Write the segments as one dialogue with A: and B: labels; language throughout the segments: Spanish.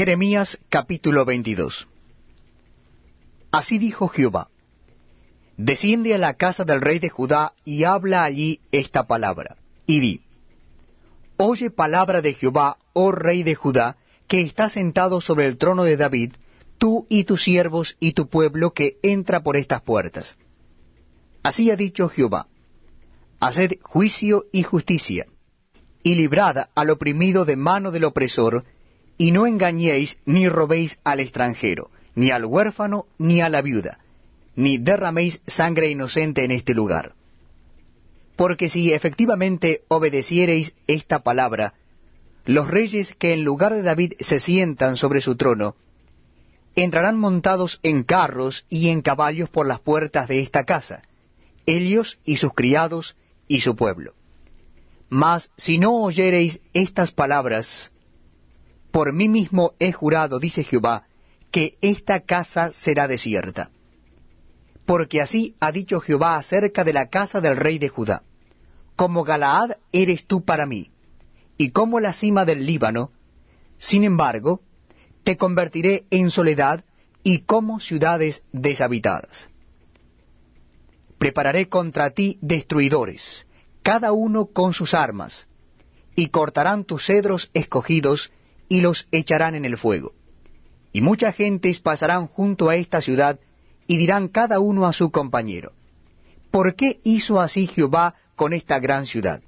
A: Jeremías capítulo 22 Así dijo Jehová, Desciende a la casa del rey de Judá y habla allí esta palabra, y di, Oye palabra de Jehová, oh rey de Judá, que está sentado sobre el trono de David, tú y tus siervos y tu pueblo que entra por estas puertas. Así ha dicho Jehová, Haced juicio y justicia, y librad al oprimido de mano del opresor, y no engañéis ni robéis al extranjero, ni al huérfano, ni a la viuda, ni derraméis sangre inocente en este lugar. Porque si efectivamente obedeciereis esta palabra, los reyes que en lugar de David se sientan sobre su trono, entrarán montados en carros y en caballos por las puertas de esta casa, ellos y sus criados y su pueblo. Mas si no oyereis estas palabras, por mí mismo he jurado, dice Jehová, que esta casa será desierta. Porque así ha dicho Jehová acerca de la casa del rey de Judá. Como Galaad eres tú para mí, y como la cima del Líbano, sin embargo, te convertiré en soledad y como ciudades deshabitadas. Prepararé contra ti destruidores, cada uno con sus armas, y cortarán tus cedros escogidos, y los echarán en el fuego. Y muchas gentes pasarán junto a esta ciudad, y dirán cada uno a su compañero, ¿por qué hizo así Jehová con esta gran ciudad?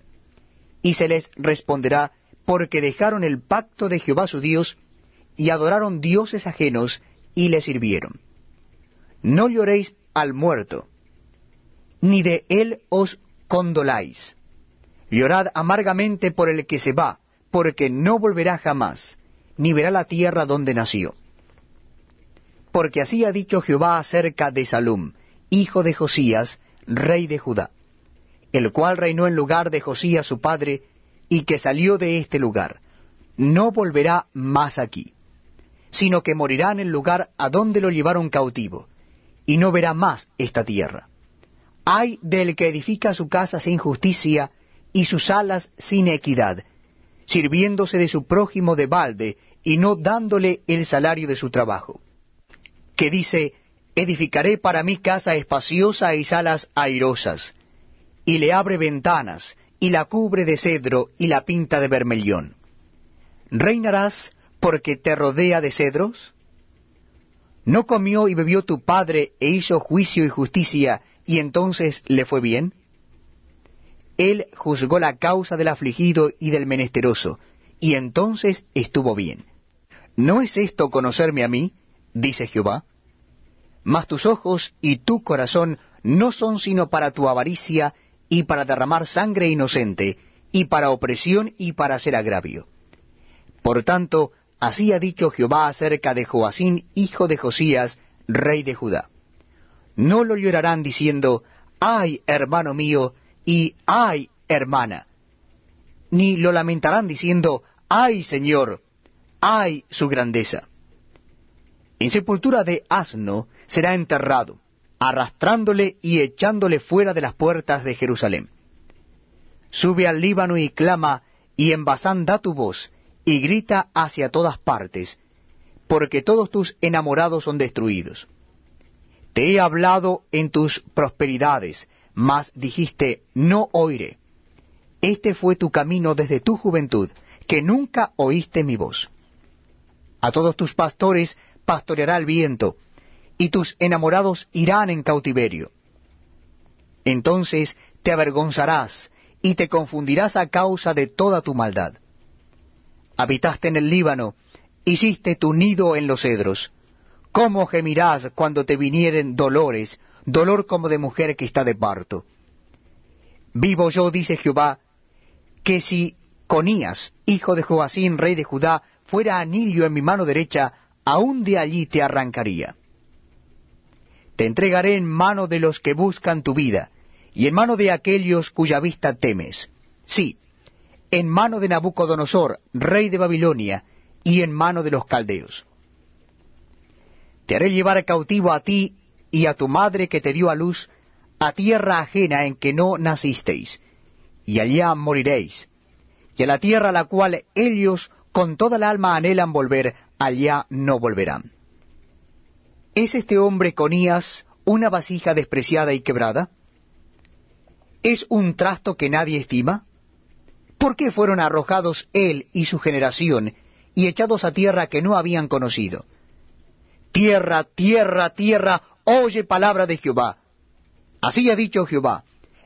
A: Y se les responderá, porque dejaron el pacto de Jehová su Dios, y adoraron dioses ajenos, y le sirvieron. No lloréis al muerto, ni de él os condoláis. Llorad amargamente por el que se va, porque no volverá jamás, ni verá la tierra donde nació. Porque así ha dicho Jehová acerca de Salum, hijo de Josías, rey de Judá, el cual reinó en lugar de Josías su padre, y que salió de este lugar. No volverá más aquí, sino que morirá en el lugar a donde lo llevaron cautivo, y no verá más esta tierra. Hay del que edifica su casa sin justicia, y sus alas sin equidad, sirviéndose de su prójimo de balde y no dándole el salario de su trabajo. Que dice, edificaré para mí casa espaciosa y salas airosas, y le abre ventanas, y la cubre de cedro, y la pinta de bermellón. ¿Reinarás porque te rodea de cedros? ¿No comió y bebió tu padre e hizo juicio y justicia, y entonces le fue bien? Él juzgó la causa del afligido y del menesteroso, y entonces estuvo bien. ¿No es esto conocerme a mí? dice Jehová. Mas tus ojos y tu corazón no son sino para tu avaricia y para derramar sangre inocente, y para opresión y para hacer agravio. Por tanto, así ha dicho Jehová acerca de Joacín, hijo de Josías, rey de Judá. No lo llorarán diciendo, ay, hermano mío, y ay, hermana. Ni lo lamentarán diciendo, ay, Señor, ay, su grandeza. En sepultura de asno será enterrado, arrastrándole y echándole fuera de las puertas de Jerusalén. Sube al Líbano y clama, y en Basán da tu voz, y grita hacia todas partes, porque todos tus enamorados son destruidos. Te he hablado en tus prosperidades, mas dijiste, no oiré. Este fue tu camino desde tu juventud, que nunca oíste mi voz. A todos tus pastores pastoreará el viento, y tus enamorados irán en cautiverio. Entonces te avergonzarás, y te confundirás a causa de toda tu maldad. Habitaste en el Líbano, hiciste tu nido en los cedros. ¿Cómo gemirás cuando te vinieren dolores, dolor como de mujer que está de parto. Vivo yo, dice Jehová, que si Conías, hijo de Joacín, rey de Judá, fuera anillo en mi mano derecha, aún de allí te arrancaría. Te entregaré en mano de los que buscan tu vida, y en mano de aquellos cuya vista temes. Sí, en mano de Nabucodonosor, rey de Babilonia, y en mano de los caldeos. Te haré llevar cautivo a ti y a tu madre que te dio a luz, a tierra ajena en que no nacisteis, y allá moriréis, y a la tierra a la cual ellos con toda el alma anhelan volver, allá no volverán. ¿Es este hombre Conías una vasija despreciada y quebrada? ¿Es un trasto que nadie estima? ¿Por qué fueron arrojados él y su generación y echados a tierra que no habían conocido? Tierra, tierra, tierra, oye palabra de Jehová. Así ha dicho Jehová,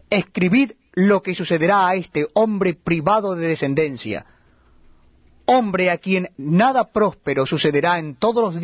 A: escribid lo que sucederá a este hombre privado de descendencia, hombre a quien nada próspero sucederá en todos los